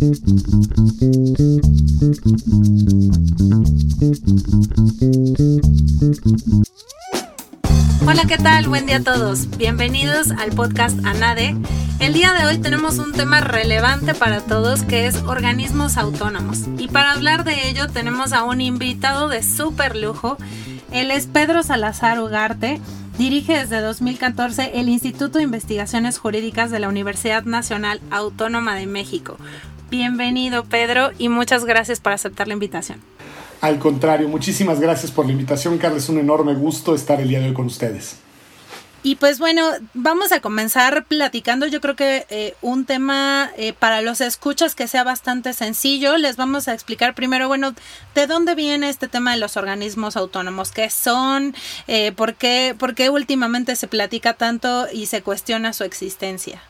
Hola, ¿qué tal? Buen día a todos. Bienvenidos al podcast ANADE. El día de hoy tenemos un tema relevante para todos que es organismos autónomos. Y para hablar de ello tenemos a un invitado de súper lujo. Él es Pedro Salazar Ugarte. Dirige desde 2014 el Instituto de Investigaciones Jurídicas de la Universidad Nacional Autónoma de México. Bienvenido Pedro y muchas gracias por aceptar la invitación. Al contrario, muchísimas gracias por la invitación, Carlos. Es un enorme gusto estar el día de hoy con ustedes. Y pues bueno, vamos a comenzar platicando. Yo creo que eh, un tema eh, para los escuchas que sea bastante sencillo. Les vamos a explicar primero, bueno, de dónde viene este tema de los organismos autónomos, qué son, eh, por, qué, por qué últimamente se platica tanto y se cuestiona su existencia.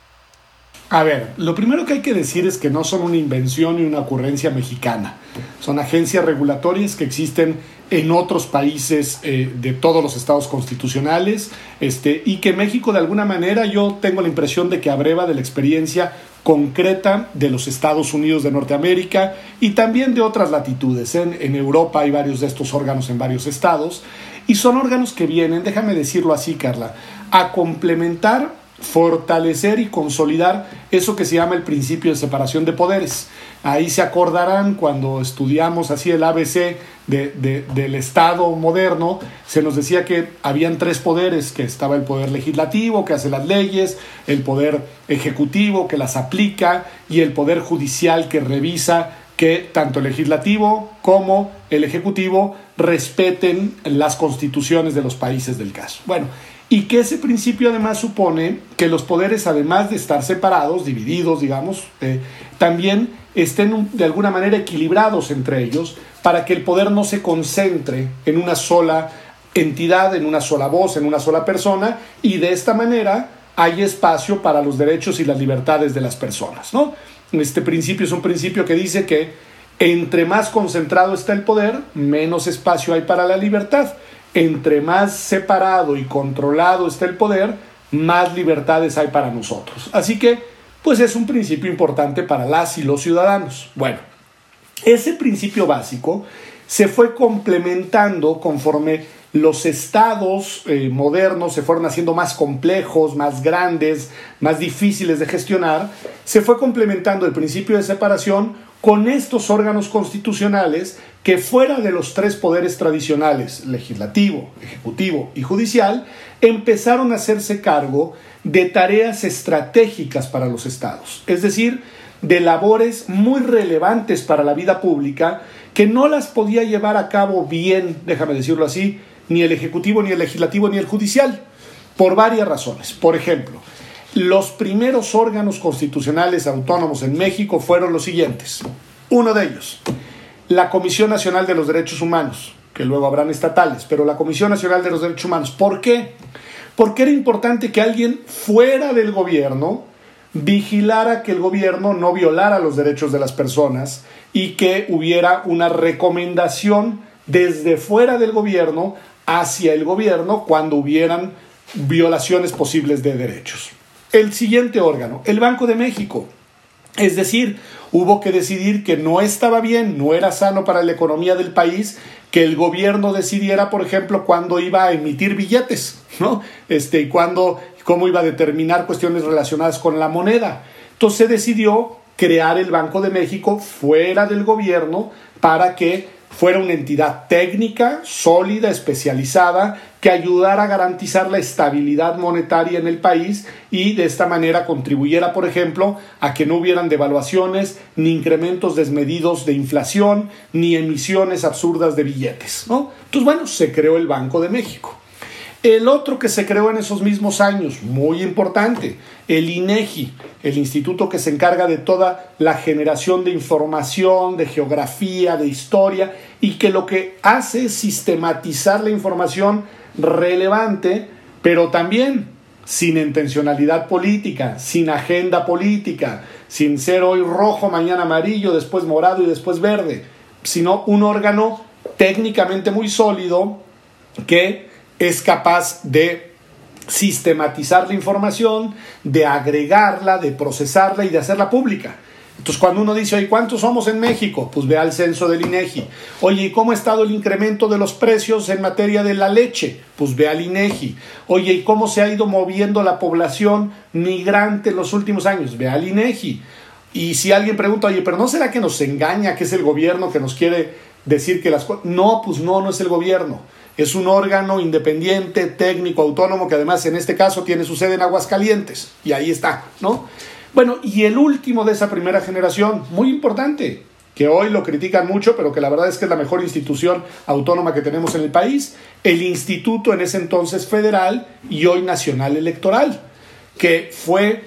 A ver, lo primero que hay que decir es que no son una invención ni una ocurrencia mexicana. Son agencias regulatorias que existen en otros países eh, de todos los estados constitucionales este, y que México de alguna manera yo tengo la impresión de que abreva de la experiencia concreta de los Estados Unidos de Norteamérica y también de otras latitudes. En, en Europa hay varios de estos órganos en varios estados y son órganos que vienen, déjame decirlo así Carla, a complementar fortalecer y consolidar eso que se llama el principio de separación de poderes. Ahí se acordarán cuando estudiamos así el ABC del Estado moderno, se nos decía que habían tres poderes, que estaba el poder legislativo, que hace las leyes, el poder ejecutivo, que las aplica, y el poder judicial, que revisa que tanto el legislativo como el ejecutivo respeten las constituciones de los países del caso. Bueno, y que ese principio además supone que los poderes, además de estar separados, divididos, digamos, eh, también estén de alguna manera equilibrados entre ellos para que el poder no se concentre en una sola entidad, en una sola voz, en una sola persona, y de esta manera hay espacio para los derechos y las libertades de las personas. ¿no? Este principio es un principio que dice que entre más concentrado está el poder, menos espacio hay para la libertad entre más separado y controlado está el poder, más libertades hay para nosotros. Así que, pues es un principio importante para las y los ciudadanos. Bueno, ese principio básico se fue complementando conforme los estados eh, modernos se fueron haciendo más complejos, más grandes, más difíciles de gestionar, se fue complementando el principio de separación con estos órganos constitucionales que fuera de los tres poderes tradicionales, legislativo, ejecutivo y judicial, empezaron a hacerse cargo de tareas estratégicas para los estados, es decir, de labores muy relevantes para la vida pública que no las podía llevar a cabo bien, déjame decirlo así, ni el ejecutivo, ni el legislativo, ni el judicial, por varias razones. Por ejemplo, los primeros órganos constitucionales autónomos en México fueron los siguientes. Uno de ellos, la Comisión Nacional de los Derechos Humanos, que luego habrán estatales, pero la Comisión Nacional de los Derechos Humanos. ¿Por qué? Porque era importante que alguien fuera del gobierno vigilara que el gobierno no violara los derechos de las personas y que hubiera una recomendación desde fuera del gobierno hacia el gobierno cuando hubieran violaciones posibles de derechos el siguiente órgano, el Banco de México. Es decir, hubo que decidir que no estaba bien, no era sano para la economía del país que el gobierno decidiera, por ejemplo, cuándo iba a emitir billetes, ¿no? Este, y cuándo, cómo iba a determinar cuestiones relacionadas con la moneda. Entonces se decidió crear el Banco de México fuera del gobierno para que fuera una entidad técnica, sólida, especializada, que ayudara a garantizar la estabilidad monetaria en el país y de esta manera contribuyera, por ejemplo, a que no hubieran devaluaciones, ni incrementos desmedidos de inflación, ni emisiones absurdas de billetes. ¿no? Entonces, bueno, se creó el Banco de México. El otro que se creó en esos mismos años, muy importante, el INEGI, el instituto que se encarga de toda la generación de información, de geografía, de historia, y que lo que hace es sistematizar la información relevante, pero también sin intencionalidad política, sin agenda política, sin ser hoy rojo, mañana amarillo, después morado y después verde, sino un órgano técnicamente muy sólido que es capaz de sistematizar la información, de agregarla, de procesarla y de hacerla pública. Entonces, cuando uno dice, oye, ¿cuántos somos en México? Pues ve al censo del INEGI. Oye, ¿y cómo ha estado el incremento de los precios en materia de la leche? Pues ve al INEGI. Oye, ¿y cómo se ha ido moviendo la población migrante en los últimos años? Ve al INEGI. Y si alguien pregunta, oye, pero ¿no será que nos engaña que es el gobierno que nos quiere decir que las cosas... No, pues no, no es el gobierno. Es un órgano independiente, técnico, autónomo, que además en este caso tiene su sede en Aguascalientes. Y ahí está, ¿no? Bueno, y el último de esa primera generación, muy importante, que hoy lo critican mucho, pero que la verdad es que es la mejor institución autónoma que tenemos en el país, el Instituto en ese entonces federal y hoy nacional electoral, que fue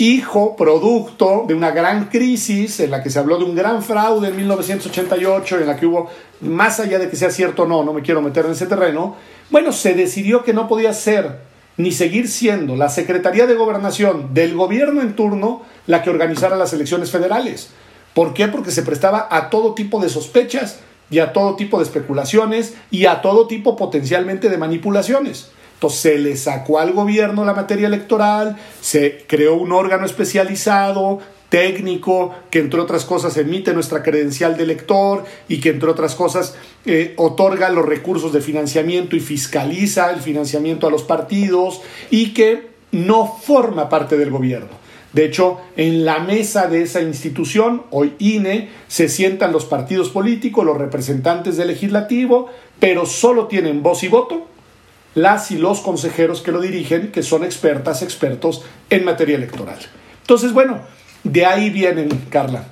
hijo, producto de una gran crisis en la que se habló de un gran fraude en 1988, en la que hubo, más allá de que sea cierto o no, no me quiero meter en ese terreno, bueno, se decidió que no podía ser ni seguir siendo la Secretaría de Gobernación del gobierno en turno la que organizara las elecciones federales. ¿Por qué? Porque se prestaba a todo tipo de sospechas y a todo tipo de especulaciones y a todo tipo potencialmente de manipulaciones. Entonces se le sacó al gobierno la materia electoral, se creó un órgano especializado, técnico, que entre otras cosas emite nuestra credencial de elector y que entre otras cosas eh, otorga los recursos de financiamiento y fiscaliza el financiamiento a los partidos y que no forma parte del gobierno. De hecho, en la mesa de esa institución, hoy INE, se sientan los partidos políticos, los representantes del legislativo, pero solo tienen voz y voto las y los consejeros que lo dirigen, que son expertas, expertos en materia electoral. Entonces, bueno, de ahí vienen, Carla.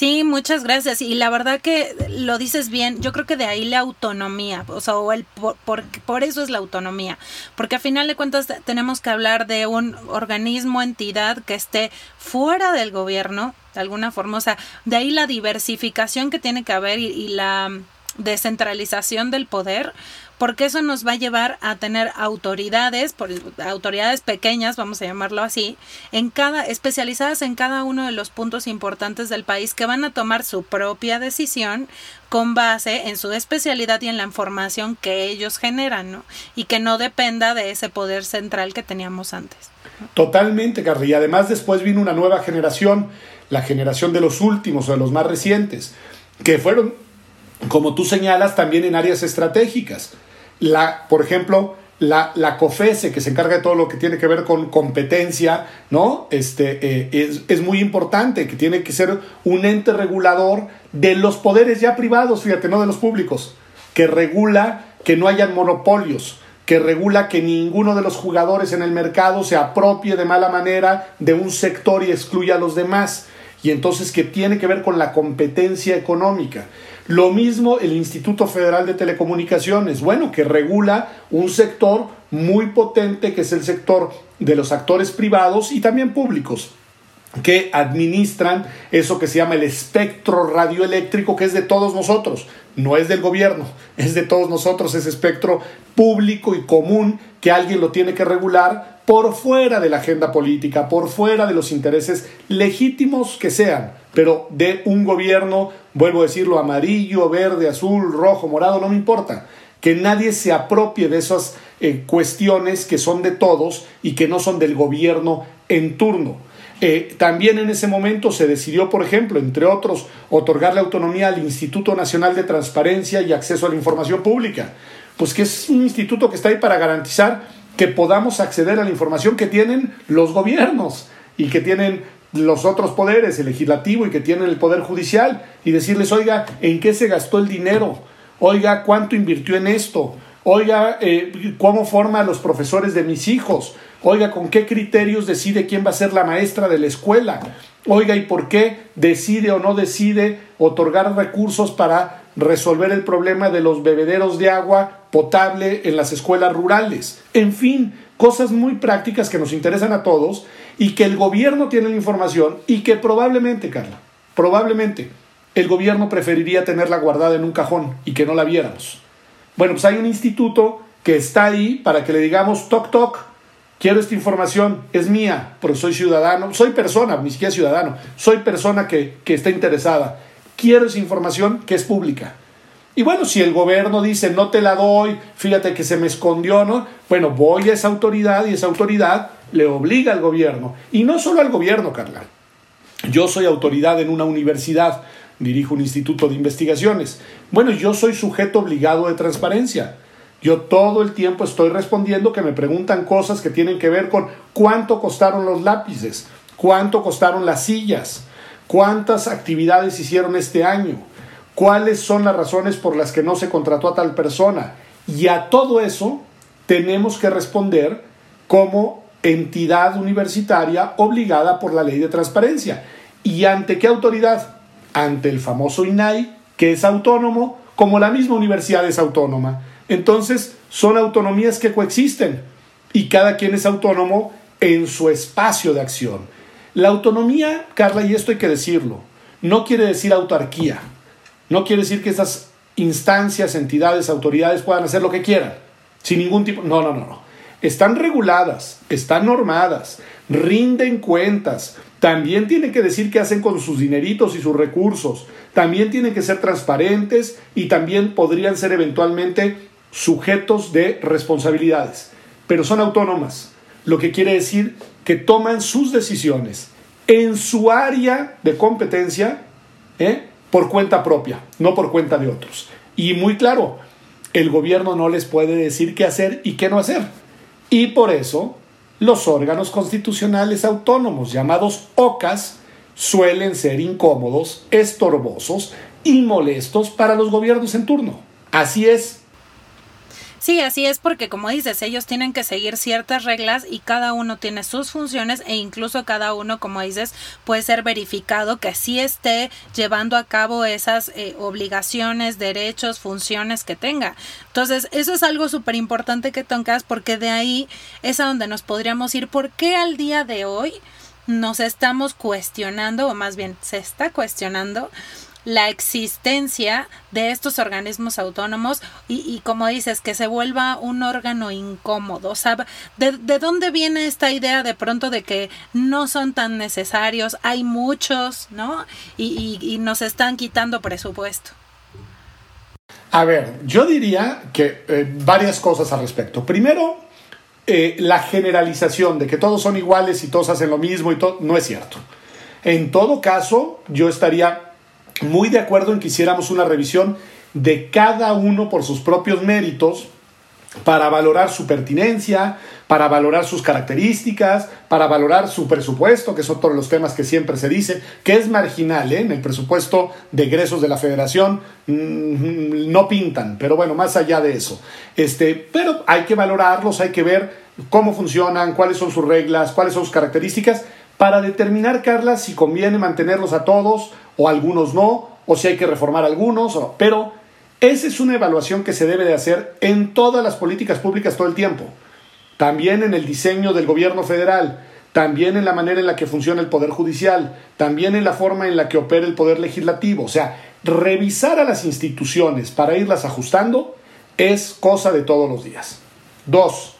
Sí, muchas gracias. Y la verdad que lo dices bien, yo creo que de ahí la autonomía, o sea, el, por, por, eso es la autonomía, porque a final de cuentas tenemos que hablar de un organismo, entidad que esté fuera del gobierno, de alguna forma, o sea, de ahí la diversificación que tiene que haber y la descentralización del poder, porque eso nos va a llevar a tener autoridades, por, autoridades pequeñas, vamos a llamarlo así, en cada, especializadas en cada uno de los puntos importantes del país que van a tomar su propia decisión con base en su especialidad y en la información que ellos generan, ¿no? Y que no dependa de ese poder central que teníamos antes. Totalmente, Carly. Y además después vino una nueva generación, la generación de los últimos o de los más recientes, que fueron, como tú señalas, también en áreas estratégicas la, por ejemplo, la, la, COFESE, que se encarga de todo lo que tiene que ver con competencia, ¿no? Este, eh, es, es, muy importante, que tiene que ser un ente regulador de los poderes ya privados, fíjate, no de los públicos, que regula que no hayan monopolios, que regula que ninguno de los jugadores en el mercado se apropie de mala manera de un sector y excluya a los demás. Y entonces que tiene que ver con la competencia económica. Lo mismo el Instituto Federal de Telecomunicaciones, bueno, que regula un sector muy potente que es el sector de los actores privados y también públicos que administran eso que se llama el espectro radioeléctrico, que es de todos nosotros, no es del gobierno, es de todos nosotros, ese espectro público y común que alguien lo tiene que regular por fuera de la agenda política, por fuera de los intereses legítimos que sean, pero de un gobierno, vuelvo a decirlo, amarillo, verde, azul, rojo, morado, no me importa, que nadie se apropie de esas eh, cuestiones que son de todos y que no son del gobierno en turno. Eh, también en ese momento se decidió, por ejemplo, entre otros, otorgarle autonomía al Instituto Nacional de Transparencia y Acceso a la Información Pública, pues que es un instituto que está ahí para garantizar que podamos acceder a la información que tienen los gobiernos y que tienen los otros poderes, el legislativo y que tienen el poder judicial, y decirles, oiga, ¿en qué se gastó el dinero? Oiga, ¿cuánto invirtió en esto? Oiga, eh, ¿cómo forma a los profesores de mis hijos? Oiga, ¿con qué criterios decide quién va a ser la maestra de la escuela? Oiga, ¿y por qué decide o no decide otorgar recursos para resolver el problema de los bebederos de agua potable en las escuelas rurales? En fin, cosas muy prácticas que nos interesan a todos y que el gobierno tiene la información y que probablemente, Carla, probablemente el gobierno preferiría tenerla guardada en un cajón y que no la viéramos. Bueno, pues hay un instituto que está ahí para que le digamos toc toc, quiero esta información, es mía, pero soy ciudadano, soy persona, ni siquiera ciudadano, soy persona que, que está interesada, quiero esa información que es pública. Y bueno, si el gobierno dice no te la doy, fíjate que se me escondió, ¿no? Bueno, voy a esa autoridad y esa autoridad le obliga al gobierno. Y no solo al gobierno, Carla. yo soy autoridad en una universidad, dirijo un instituto de investigaciones. Bueno, yo soy sujeto obligado de transparencia. Yo todo el tiempo estoy respondiendo que me preguntan cosas que tienen que ver con cuánto costaron los lápices, cuánto costaron las sillas, cuántas actividades hicieron este año, cuáles son las razones por las que no se contrató a tal persona. Y a todo eso tenemos que responder como entidad universitaria obligada por la ley de transparencia. ¿Y ante qué autoridad? Ante el famoso INAI, que es autónomo, como la misma universidad es autónoma. Entonces, son autonomías que coexisten y cada quien es autónomo en su espacio de acción. La autonomía, Carla, y esto hay que decirlo, no quiere decir autarquía, no quiere decir que esas instancias, entidades, autoridades puedan hacer lo que quieran, sin ningún tipo, no, no, no, no. Están reguladas, están normadas, rinden cuentas, también tienen que decir qué hacen con sus dineritos y sus recursos, también tienen que ser transparentes y también podrían ser eventualmente sujetos de responsabilidades, pero son autónomas, lo que quiere decir que toman sus decisiones en su área de competencia ¿eh? por cuenta propia, no por cuenta de otros. Y muy claro, el gobierno no les puede decir qué hacer y qué no hacer. Y por eso los órganos constitucionales autónomos, llamados OCAS, suelen ser incómodos, estorbosos y molestos para los gobiernos en turno. Así es, Sí, así es porque como dices, ellos tienen que seguir ciertas reglas y cada uno tiene sus funciones e incluso cada uno, como dices, puede ser verificado que sí esté llevando a cabo esas eh, obligaciones, derechos, funciones que tenga. Entonces, eso es algo súper importante que tocas porque de ahí es a donde nos podríamos ir. ¿Por qué al día de hoy nos estamos cuestionando, o más bien se está cuestionando, la existencia de estos organismos autónomos y, como dices, que se vuelva un órgano incómodo. O ¿de, ¿de, dónde viene esta idea de pronto de que no son tan necesarios? Hay muchos, ¿no? Y, y, nos están quitando presupuesto. A ver, yo diría que eh, varias cosas al respecto. Primero, eh, la generalización de que todos son iguales y todos hacen lo mismo y todo, no es cierto. En todo caso, yo estaría muy de acuerdo en que hiciéramos una revisión de cada uno por sus propios méritos para valorar su pertinencia, para valorar sus características, para valorar su presupuesto, que es otro de los temas que siempre se dice, que es marginal, ¿eh? en el presupuesto de egresos de la federación mm, no pintan, pero bueno, más allá de eso. Este, pero hay que valorarlos, hay que ver cómo funcionan, cuáles son sus reglas, cuáles son sus características, para determinar, Carla, si conviene mantenerlos a todos o algunos no, o si hay que reformar algunos, pero esa es una evaluación que se debe de hacer en todas las políticas públicas todo el tiempo, también en el diseño del gobierno federal, también en la manera en la que funciona el Poder Judicial, también en la forma en la que opera el Poder Legislativo. O sea, revisar a las instituciones para irlas ajustando es cosa de todos los días. Dos,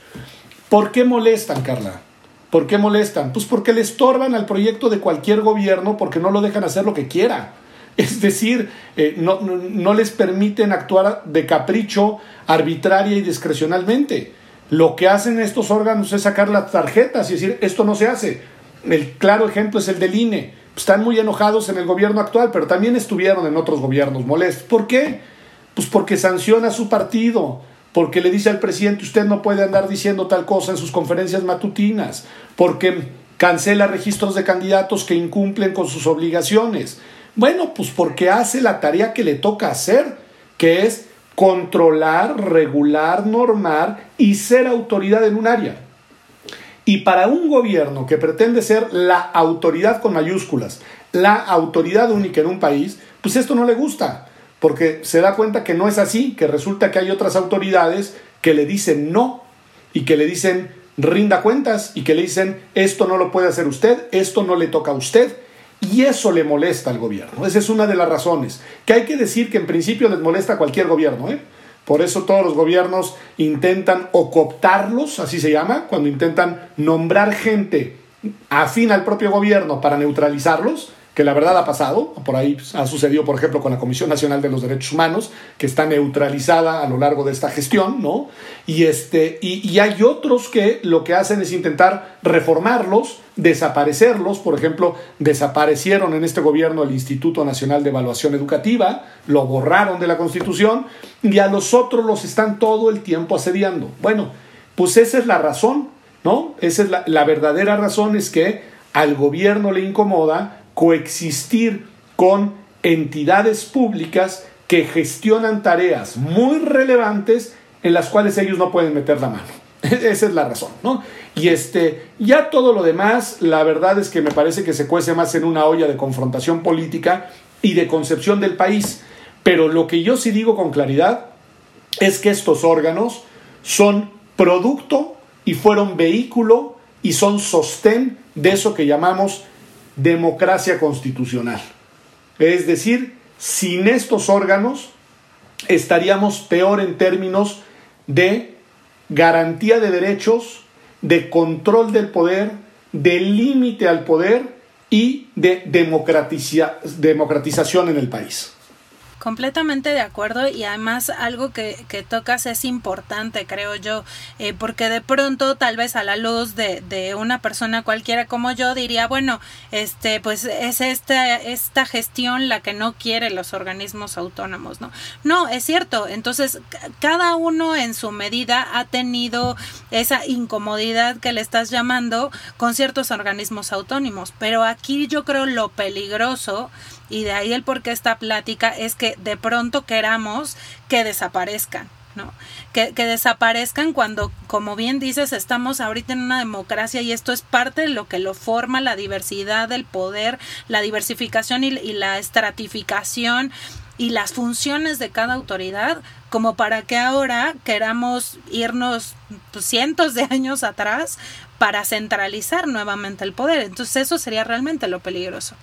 ¿por qué molestan, Carla? ¿Por qué molestan? Pues porque le estorban al proyecto de cualquier gobierno porque no lo dejan hacer lo que quiera. Es decir, eh, no, no, les permiten actuar de capricho, arbitraria y discrecionalmente. Lo que hacen estos órganos es sacar las tarjetas y decir, esto no se hace. El claro ejemplo es el del INE. Están muy enojados en el gobierno actual, pero también estuvieron en otros gobiernos molestos. ¿Por qué? Pues porque sanciona a su partido, porque le dice al presidente usted no puede andar diciendo tal cosa en sus conferencias matutinas, porque cancela registros de candidatos que incumplen con sus obligaciones. Bueno, pues porque hace la tarea que le toca hacer, que es controlar, regular, normar y ser autoridad en un área. Y para un gobierno que pretende ser la autoridad con mayúsculas, la autoridad única en un país, pues esto no le gusta porque se da cuenta que no es así, que resulta que hay otras autoridades que le dicen no y que le dicen rinda cuentas y que le dicen esto no lo puede hacer usted, esto no le toca a usted. Y eso le molesta al gobierno. Esa es una de las razones. Que hay que decir que en principio les molesta a cualquier gobierno. ¿eh? Por eso todos los gobiernos intentan o así se llama, cuando intentan nombrar gente afín al propio gobierno para neutralizarlos, que la verdad ha pasado, por ahí ha sucedido, por ejemplo, con la Comisión Nacional de los Derechos Humanos, que está neutralizada a lo largo de esta gestión, ¿no? Y, este, y, hay otros que lo que hacen es intentar reformarlos, desaparecerlos, por ejemplo, desaparecieron en este gobierno el Instituto Nacional de Evaluación Educativa, lo borraron de la Constitución, y a los otros los están todo el tiempo asediando. Bueno, pues esa es la razón, ¿no? Esa es la verdadera razón, es que al gobierno le incomoda coexistir con entidades públicas que gestionan tareas muy relevantes en las cuales ellos no pueden meter la mano. Esa es la razón, ¿no? Y este, ya todo lo demás, la verdad es que me parece que se cuece más en una olla de confrontación política y de concepción del país. Pero lo que yo sí digo con claridad es que estos órganos son producto y fueron vehículo y son sostén de eso que llamamos democracia constitucional. Es decir, sin estos órganos estaríamos peor en términos de garantía de derechos, de control del poder, de límite al poder y de democratización en el país. Completamente de acuerdo y además algo que, tocas es importante, creo yo, eh, porque de pronto tal vez a la luz de, de, una persona cualquiera como yo diría, bueno, este, pues es esta, esta gestión la que no quiere los organismos autónomos, ¿no? No, es cierto, entonces cada uno en su medida ha tenido esa incomodidad que le estás llamando con ciertos organismos autónomos, pero aquí yo creo lo peligroso y de ahí el por qué esta plática es que de pronto queramos que desaparezcan. ¿no? Que, que, desaparezcan cuando, como bien dices, estamos ahorita en una democracia y esto es parte de lo que lo forma, la diversidad del poder, la diversificación y, la estratificación y las funciones de cada autoridad, como para que ahora queramos irnos cientos de años atrás para centralizar nuevamente el poder. Entonces eso sería realmente lo peligroso.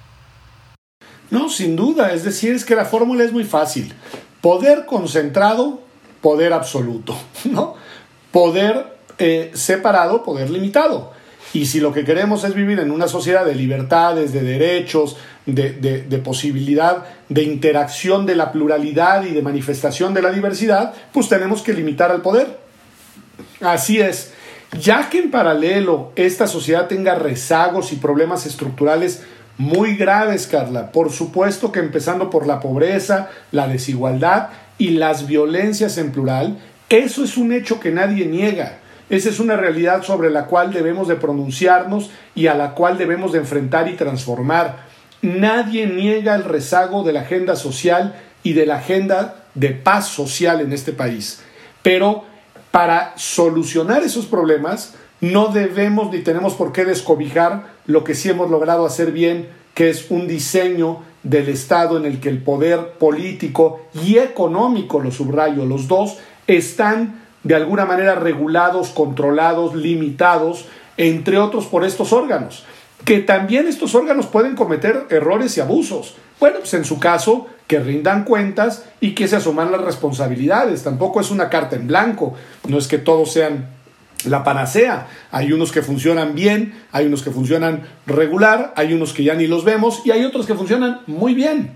No, sin duda. Es decir, es que la fórmula es muy fácil. Poder concentrado, poder absoluto. ¿no? Poder eh, separado, poder limitado. Y si lo que queremos es vivir en una sociedad de libertades, de derechos, de, de, posibilidad de interacción de la pluralidad y de manifestación de la diversidad, pues tenemos que limitar al poder. Así es. Ya que en paralelo esta sociedad tenga rezagos y problemas estructurales muy graves, Carla. Por supuesto que empezando por la pobreza, la desigualdad y las violencias en plural, eso es un hecho que nadie niega. Esa es una realidad sobre la cual debemos de pronunciarnos y a la cual debemos de enfrentar y transformar. Nadie niega el rezago de la agenda social y de la agenda de paz social en este país. Pero para solucionar esos problemas no debemos ni tenemos por qué descobijar lo que sí hemos logrado hacer bien, que es un diseño del Estado en el que el poder político y económico, lo subrayo, los dos, están de alguna manera regulados, controlados, limitados, entre otros por estos órganos, que también estos órganos pueden cometer errores y abusos. Bueno, pues en su caso, que rindan cuentas y que se asuman las responsabilidades. Tampoco es una carta en blanco, no es que todos sean la panacea. Hay unos que funcionan bien, hay unos que funcionan regular, hay unos que ya ni los vemos y hay otros que funcionan muy bien.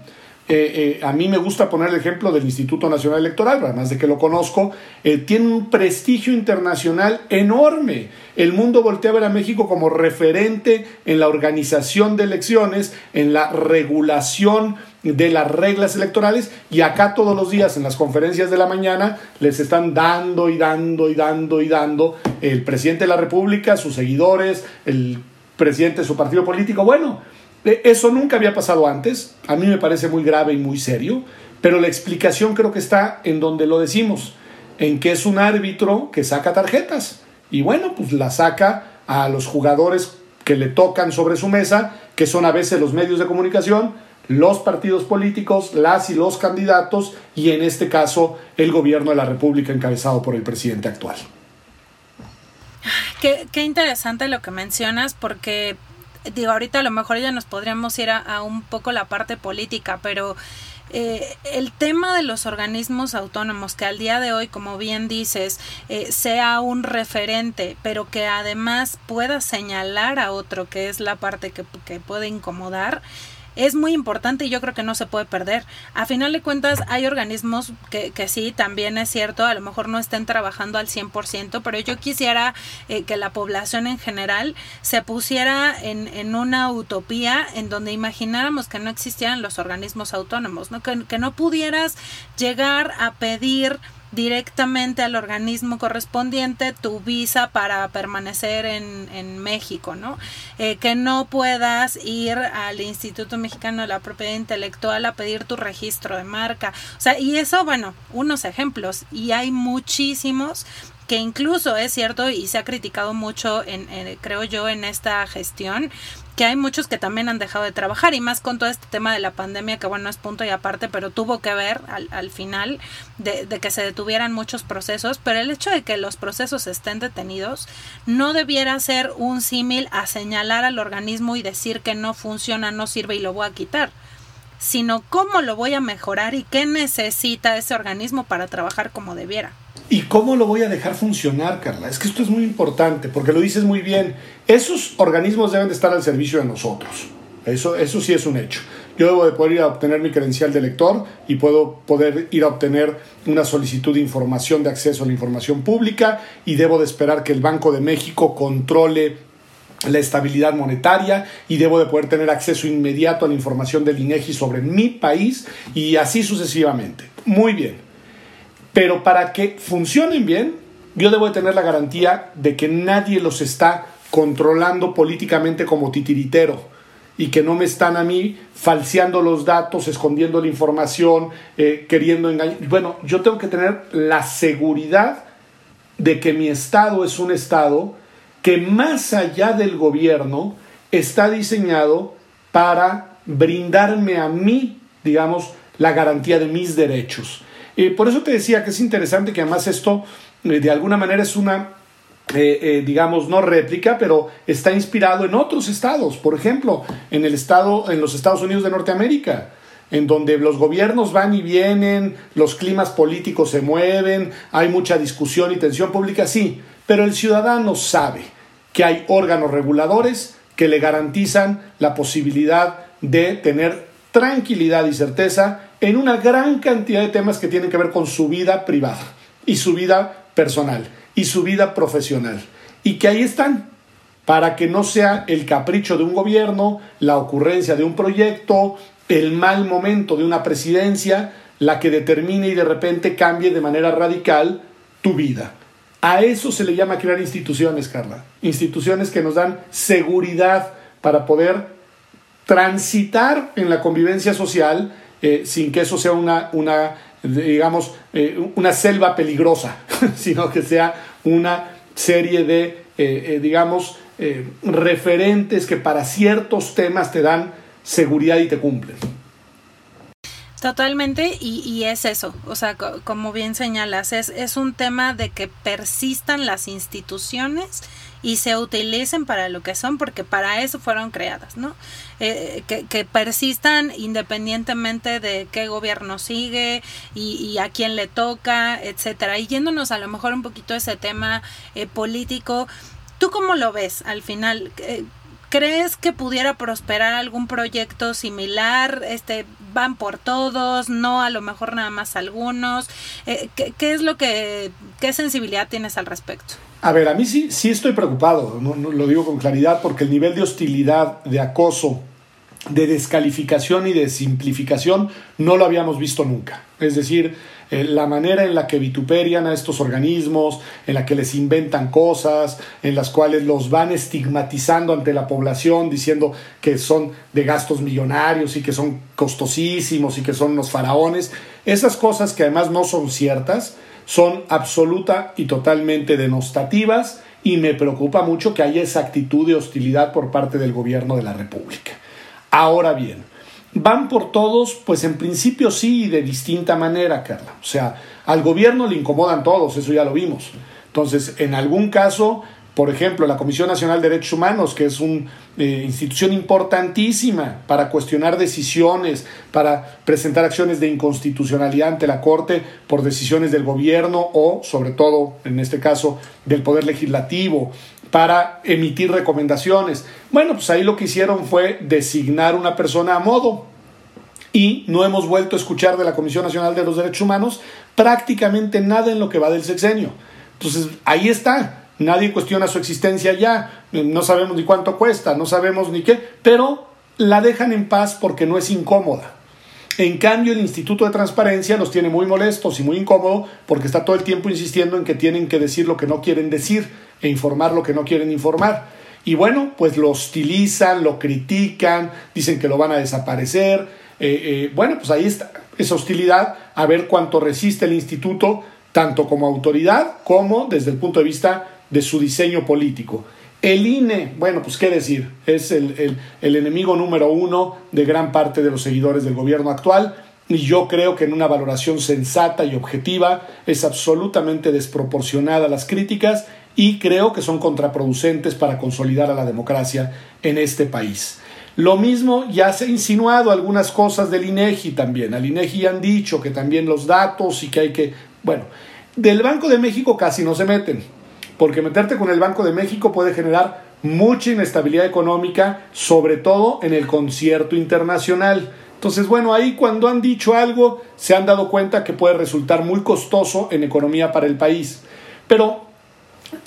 Eh, eh, a mí me gusta poner el ejemplo del Instituto Nacional Electoral, además de que lo conozco, eh, tiene un prestigio internacional enorme. El mundo voltea a ver a México como referente en la organización de elecciones, en la regulación de las reglas electorales y acá todos los días en las conferencias de la mañana les están dando y dando y dando y dando el presidente de la República, sus seguidores, el presidente de su partido político. Bueno, eh, eso nunca había pasado antes, a mí me parece muy grave y muy serio, pero la explicación creo que está en donde lo decimos, en que es un árbitro que saca tarjetas y bueno, pues la saca a los jugadores que le tocan sobre su mesa, que son a veces los medios de comunicación, los partidos políticos, las y los candidatos y en este caso el gobierno de la República encabezado por el presidente actual. Qué, qué interesante lo que mencionas porque digo, ahorita a lo mejor ya nos podríamos ir a, un poco la parte política, pero eh, el tema de los organismos autónomos, que al día de hoy, como bien dices, eh, sea un referente, pero que además pueda señalar a otro, que es la parte que, que puede incomodar, es muy importante y yo creo que no se puede perder. A final de cuentas, hay organismos que, que sí, también es cierto, a lo mejor no estén trabajando al 100%, pero yo quisiera eh, que la población en general se pusiera en, en, una utopía en donde imagináramos que no existieran los organismos autónomos, ¿no? Que, que no pudieras llegar a pedir directamente al organismo correspondiente tu visa para permanecer en, en México, ¿no? Eh, que no puedas ir al Instituto Mexicano de la Propiedad Intelectual a pedir tu registro de marca. O sea, y eso, bueno, unos ejemplos, y hay muchísimos que incluso es cierto y se ha criticado mucho, en, creo yo, en esta gestión, que hay muchos que también han dejado de trabajar y más con todo este tema de la pandemia que bueno es punto y aparte pero tuvo que ver al, al final de, de, que se detuvieran muchos procesos pero el hecho de que los procesos estén detenidos no debiera ser un símil a señalar al organismo y decir que no funciona no sirve y lo voy a quitar sino cómo lo voy a mejorar y qué necesita ese organismo para trabajar como debiera. ¿Y cómo lo voy a dejar funcionar, Carla? Es que esto es muy importante, porque lo dices muy bien. Esos organismos deben de estar al servicio de nosotros. Eso, eso sí es un hecho. Yo debo de poder ir a obtener mi credencial de lector y puedo poder ir a obtener una solicitud de información de acceso a la información pública y debo de esperar que el Banco de México controle la estabilidad monetaria y debo de poder tener acceso inmediato a la información del INEGI sobre mi país y así sucesivamente. Muy bien. Pero para que funcionen bien, yo debo de tener la garantía de que nadie los está controlando políticamente como titiritero y que no me están a mí falseando los datos, escondiendo la información, eh, queriendo engañar. Bueno, yo tengo que tener la seguridad de que mi estado es un estado que más allá del gobierno está diseñado para brindarme a mí, digamos, la garantía de mis derechos. Eh, por eso te decía que es interesante que además esto eh, de alguna manera es una, eh, digamos, no réplica, pero está inspirado en otros estados. Por ejemplo, en el estado, en los Estados Unidos de Norteamérica en donde los gobiernos van y vienen, los climas políticos se mueven, hay mucha discusión y tensión pública, sí, pero el ciudadano sabe que hay órganos reguladores que le garantizan la posibilidad de tener tranquilidad y certeza en una gran cantidad de temas que tienen que ver con su vida privada y su vida personal y su vida profesional. Y que ahí están para que no sea el capricho de un gobierno, la ocurrencia de un proyecto, el mal momento de una presidencia, la que determine y de repente cambie de manera radical tu vida. A eso se le llama crear instituciones, Carla. Instituciones que nos dan seguridad para poder transitar en la convivencia social eh, sin que eso sea una, una digamos, eh, una selva peligrosa, sino que sea una serie de, eh, digamos, referentes que para ciertos temas te dan seguridad y te cumplen. Totalmente, y, y, es eso, o sea, como bien señalas, es, es un tema de que persistan las instituciones y se utilicen para lo que son, porque para eso fueron creadas, ¿no? Eh, que, que, persistan independientemente de qué gobierno sigue y, a quién le toca, etcétera. Y yéndonos a lo mejor un poquito a ese tema eh, político, ¿tú cómo lo ves al final? ¿Crees que pudiera prosperar algún proyecto similar? Este, van por todos, no a lo mejor nada más algunos. Eh, ¿qué, ¿qué, es lo que, qué sensibilidad tienes al respecto? A ver, a mí sí, sí estoy preocupado, no, lo digo con claridad, porque el nivel de hostilidad, de acoso, de descalificación y de simplificación no lo habíamos visto nunca. Es decir, eh, la manera en la que vituperian a estos organismos, en la que les inventan cosas, en las cuales los van estigmatizando ante la población, diciendo que son de gastos millonarios y que son costosísimos y que son unos faraones, esas cosas que además no son ciertas, son absoluta y totalmente denostativas y me preocupa mucho que haya esa actitud de hostilidad por parte del gobierno de la República. Ahora bien, van por todos, pues en principio sí, de distinta manera, Carla. O sea, al gobierno le incomodan todos, eso ya lo vimos. Entonces, en algún caso, por ejemplo, la Comisión Nacional de Derechos Humanos, que es una eh, institución importantísima para cuestionar decisiones, para presentar acciones de inconstitucionalidad ante la Corte por decisiones del gobierno o, sobre todo, en este caso, del Poder Legislativo, para emitir recomendaciones. Bueno, pues ahí lo que hicieron fue designar una persona a modo y no hemos vuelto a escuchar de la Comisión Nacional de los Derechos Humanos prácticamente nada en lo que va del sexenio. Entonces, ahí está. Nadie cuestiona su existencia ya. No sabemos ni cuánto cuesta, no sabemos ni qué, pero la dejan en paz porque no es incómoda. En cambio, el Instituto de Transparencia los tiene muy molestos y muy incómodos porque está todo el tiempo insistiendo en que tienen que decir lo que no quieren decir e informar lo que no quieren informar. Y bueno, pues lo hostilizan, lo critican, dicen que lo van a desaparecer. Eh, eh, bueno, pues ahí está esa hostilidad, a ver cuánto resiste el instituto, tanto como autoridad como desde el punto de vista de su diseño político. El INE, bueno, pues qué decir, es el, el, enemigo número uno de gran parte de los seguidores del gobierno actual y yo creo que en una valoración sensata y objetiva es absolutamente desproporcionada las críticas y creo que son contraproducentes para consolidar a la democracia en este país. Lo mismo ya se ha insinuado algunas cosas del INEGI también. Al INEGI han dicho que también los datos y que hay que, bueno, del Banco de México casi no se meten porque meterte con el Banco de México puede generar mucha inestabilidad económica, sobre todo en el concierto internacional. Entonces, bueno, ahí cuando han dicho algo, se han dado cuenta que puede resultar muy costoso en economía para el país. Pero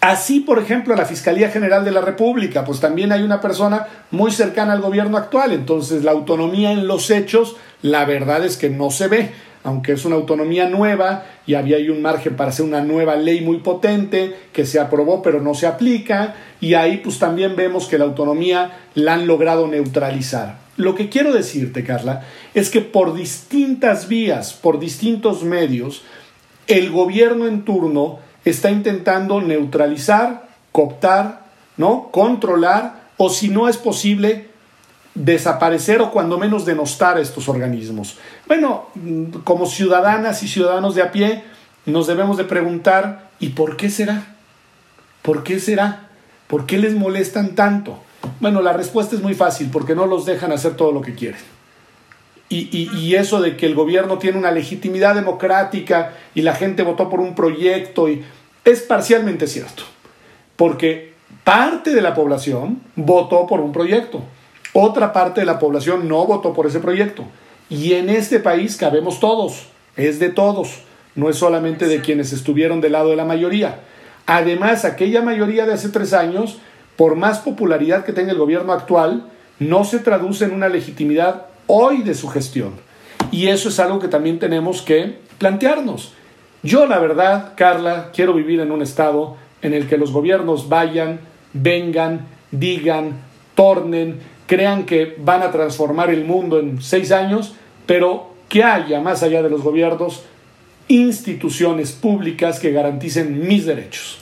así, por ejemplo, la Fiscalía General de la República, pues también hay una persona muy cercana al gobierno actual. Entonces, la autonomía en los hechos, la verdad es que no se ve aunque es una autonomía nueva y había ahí un margen para hacer una nueva ley muy potente que se aprobó pero no se aplica y ahí pues también vemos que la autonomía la han logrado neutralizar. Lo que quiero decirte, Carla, es que por distintas vías, por distintos medios, el gobierno en turno está intentando neutralizar, cooptar, ¿no? controlar o si no es posible desaparecer o cuando menos denostar a estos organismos. Bueno, como ciudadanas y ciudadanos de a pie, nos debemos de preguntar, ¿y por qué será? ¿Por qué será? ¿Por qué les molestan tanto? Bueno, la respuesta es muy fácil, porque no los dejan hacer todo lo que quieren. Y, y, eso de que el gobierno tiene una legitimidad democrática y la gente votó por un proyecto y es parcialmente cierto, porque parte de la población votó por un proyecto otra parte de la población no votó por ese proyecto. Y en este país cabemos todos, es de todos, no es solamente de quienes estuvieron del lado de la mayoría. Además, aquella mayoría de hace tres años, por más popularidad que tenga el gobierno actual, no se traduce en una legitimidad hoy de su gestión. Y eso es algo que también tenemos que plantearnos. Yo, la verdad, Carla, quiero vivir en un estado en el que los gobiernos vayan, vengan, digan, tornen, crean que van a transformar el mundo en seis años, pero que haya, más allá de los gobiernos, instituciones públicas que garanticen mis derechos,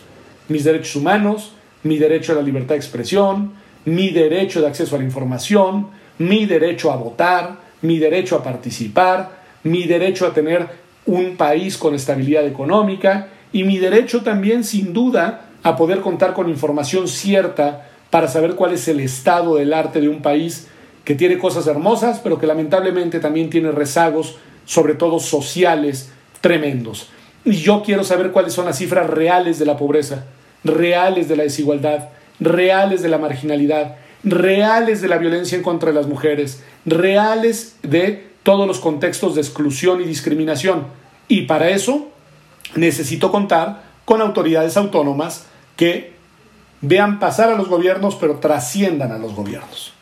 mis derechos humanos, mi derecho a la libertad de expresión, mi derecho de acceso a la información, mi derecho a votar, mi derecho a participar, mi derecho a tener un país con estabilidad económica y mi derecho también, sin duda, a poder contar con información cierta para saber cuál es el estado del arte de un país que tiene cosas hermosas, pero que lamentablemente también tiene rezagos, sobre todo sociales, tremendos. Y yo quiero saber cuáles son las cifras reales de la pobreza, reales de la desigualdad, reales de la marginalidad, reales de la violencia en contra de las mujeres, reales de todos los contextos de exclusión y discriminación. Y para eso necesito contar con autoridades autónomas que vean pasar a los gobiernos, pero trasciendan a los gobiernos.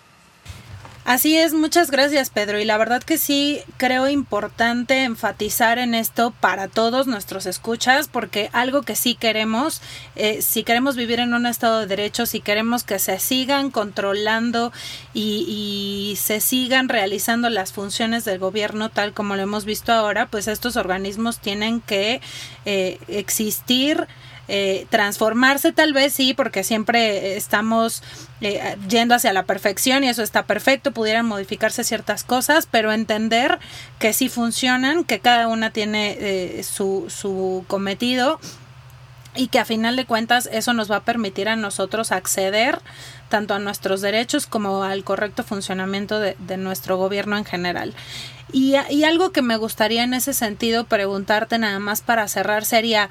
Así es, muchas gracias Pedro. Y la verdad que sí creo importante enfatizar en esto para todos nuestros escuchas, porque algo que sí queremos, eh, si queremos vivir en un estado de derecho, si queremos que se sigan controlando y, se sigan realizando las funciones del gobierno tal como lo hemos visto ahora, pues estos organismos tienen que eh, existir eh, transformarse tal vez sí, porque siempre estamos eh, yendo hacia la perfección y eso está perfecto, pudieran modificarse ciertas cosas, pero entender que sí funcionan, que cada una tiene eh, su, su cometido y que a final de cuentas eso nos va a permitir a nosotros acceder tanto a nuestros derechos como al correcto funcionamiento de, nuestro gobierno en general. Y, algo que me gustaría en ese sentido preguntarte nada más para cerrar sería,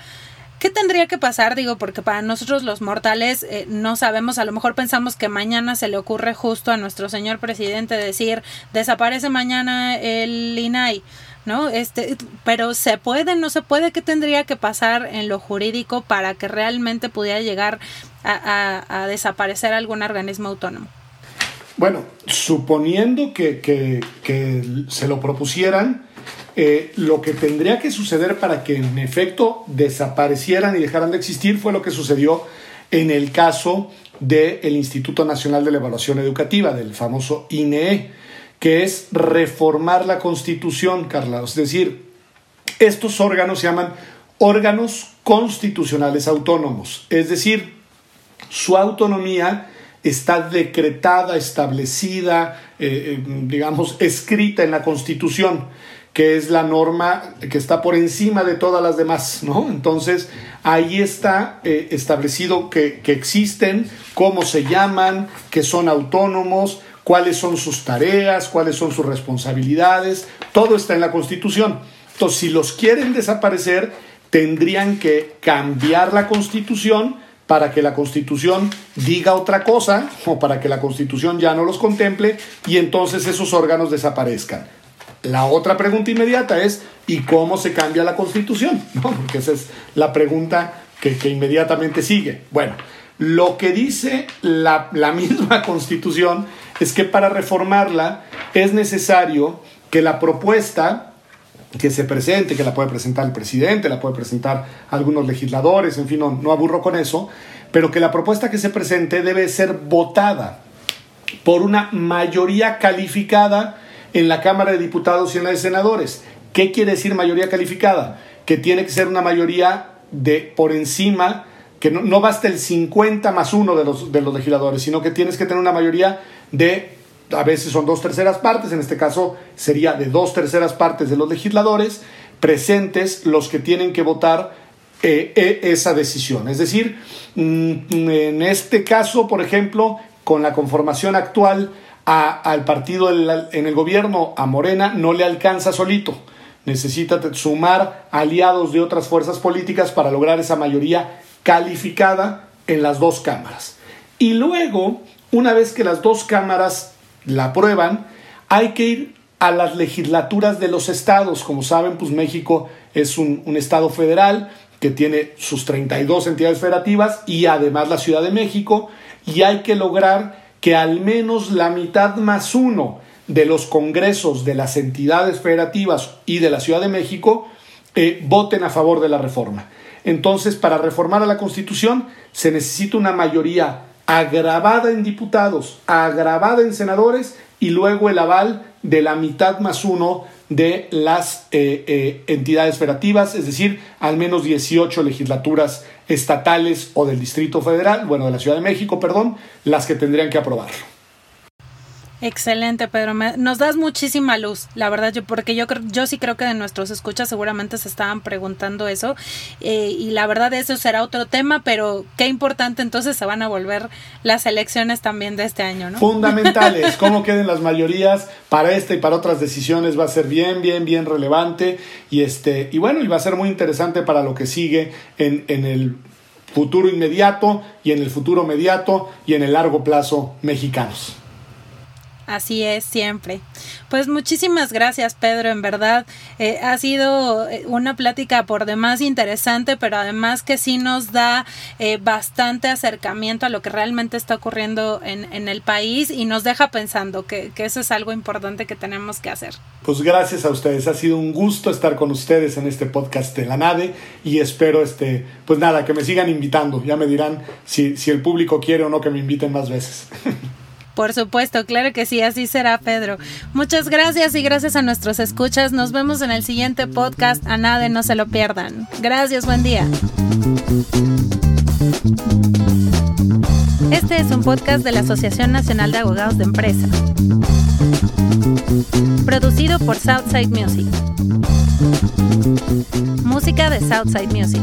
¿Qué tendría que pasar? Digo, porque para nosotros los mortales eh, no sabemos, a lo mejor pensamos que mañana se le ocurre justo a nuestro señor presidente decir, desaparece mañana el INAI. ¿no? Este, pero se puede, no se puede, ¿qué tendría que pasar en lo jurídico para que realmente pudiera llegar a, desaparecer algún organismo autónomo? Bueno, suponiendo que se lo propusieran, eh, lo que tendría que suceder para que en efecto desaparecieran y dejaran de existir fue lo que sucedió en el caso del Instituto Nacional de la Evaluación Educativa, del famoso INE, que es reformar la Constitución, Carla. Es decir, estos órganos se llaman órganos constitucionales autónomos, es decir, su autonomía está decretada, establecida, eh, eh, digamos, escrita en la Constitución que es la norma que está por encima de todas las demás, ¿no? Entonces, ahí está eh, establecido que, que existen, cómo se llaman, que son autónomos, cuáles son sus tareas, cuáles son sus responsabilidades, todo está en la Constitución. Entonces, si los quieren desaparecer, tendrían que cambiar la Constitución para que la Constitución diga otra cosa o para que la Constitución ya no los contemple y entonces esos órganos desaparezcan. La otra pregunta inmediata es, ¿y cómo se cambia la constitución? Porque esa es la pregunta que, inmediatamente sigue. Bueno, lo que dice la, la misma constitución es que para reformarla es necesario que la propuesta que se presente, que la puede presentar el presidente, la puede presentar algunos legisladores, en fin, no, no, aburro con eso, pero que la propuesta que se presente debe ser votada por una mayoría calificada en la Cámara de Diputados y en la de Senadores. ¿Qué quiere decir mayoría calificada? Que tiene que ser una mayoría de por encima, que no, basta el 50 más uno de los, de los legisladores, sino que tienes que tener una mayoría de, a veces son dos terceras partes, en este caso sería de dos terceras partes de los legisladores presentes los que tienen que votar eh, eh, esa decisión. Es decir, mm, en este caso, por ejemplo, con la conformación actual, al partido en el gobierno, a Morena, no le alcanza solito. Necesita sumar aliados de otras fuerzas políticas para lograr esa mayoría calificada en las dos cámaras. Y luego, una vez que las dos cámaras la aprueban, hay que ir a las legislaturas de los estados. Como saben, pues México es un, un estado federal que tiene sus 32 entidades federativas y además la Ciudad de México, y hay que lograr que al menos la mitad más uno de los congresos de las entidades federativas y de la Ciudad de México eh, voten a favor de la reforma. Entonces, para reformar a la Constitución se necesita una mayoría agravada en diputados, agravada en senadores y luego el aval de la mitad más uno de las eh, eh, entidades federativas, es decir, al menos 18 legislaturas estatales o del Distrito Federal, bueno, de la Ciudad de México, perdón, las que tendrían que aprobarlo. Excelente, Pedro. nos das muchísima luz, la verdad, yo, porque yo, yo sí creo que de nuestros escuchas seguramente se estaban preguntando eso. Eh, y la verdad, eso será otro tema, pero qué importante entonces se van a volver las elecciones también de este año, ¿no? Fundamentales. Cómo queden las mayorías para esta y para otras decisiones va a ser bien, bien, bien relevante. Y, este, y bueno, y va a ser muy interesante para lo que sigue en, en el futuro inmediato y en el futuro mediato y en el largo plazo mexicanos. Así es, siempre. Pues muchísimas gracias, Pedro. En verdad, eh, ha sido eh, una plática por demás interesante, pero además que sí nos da eh, bastante acercamiento a lo que realmente está ocurriendo en, en el país y nos deja pensando que, que, eso es algo importante que tenemos que hacer. Pues gracias a ustedes. Ha sido un gusto estar con ustedes en este podcast de la nave y espero, este, pues nada, que me sigan invitando. Ya me dirán si, si el público quiere o no que me inviten más veces. Por supuesto, claro que sí, así será, Pedro. Muchas gracias y gracias a nuestros escuchas. Nos vemos en el siguiente podcast. A nada, no se lo pierdan. Gracias, buen día. Este es un podcast de la Asociación Nacional de Abogados de Empresa. Producido por Southside Music. Música de Southside Music.